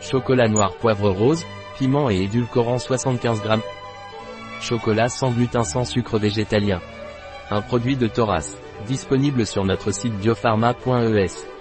Chocolat noir poivre rose, piment et édulcorant 75 g. Chocolat sans gluten sans sucre végétalien. Un produit de Thoras. Disponible sur notre site biopharma.es.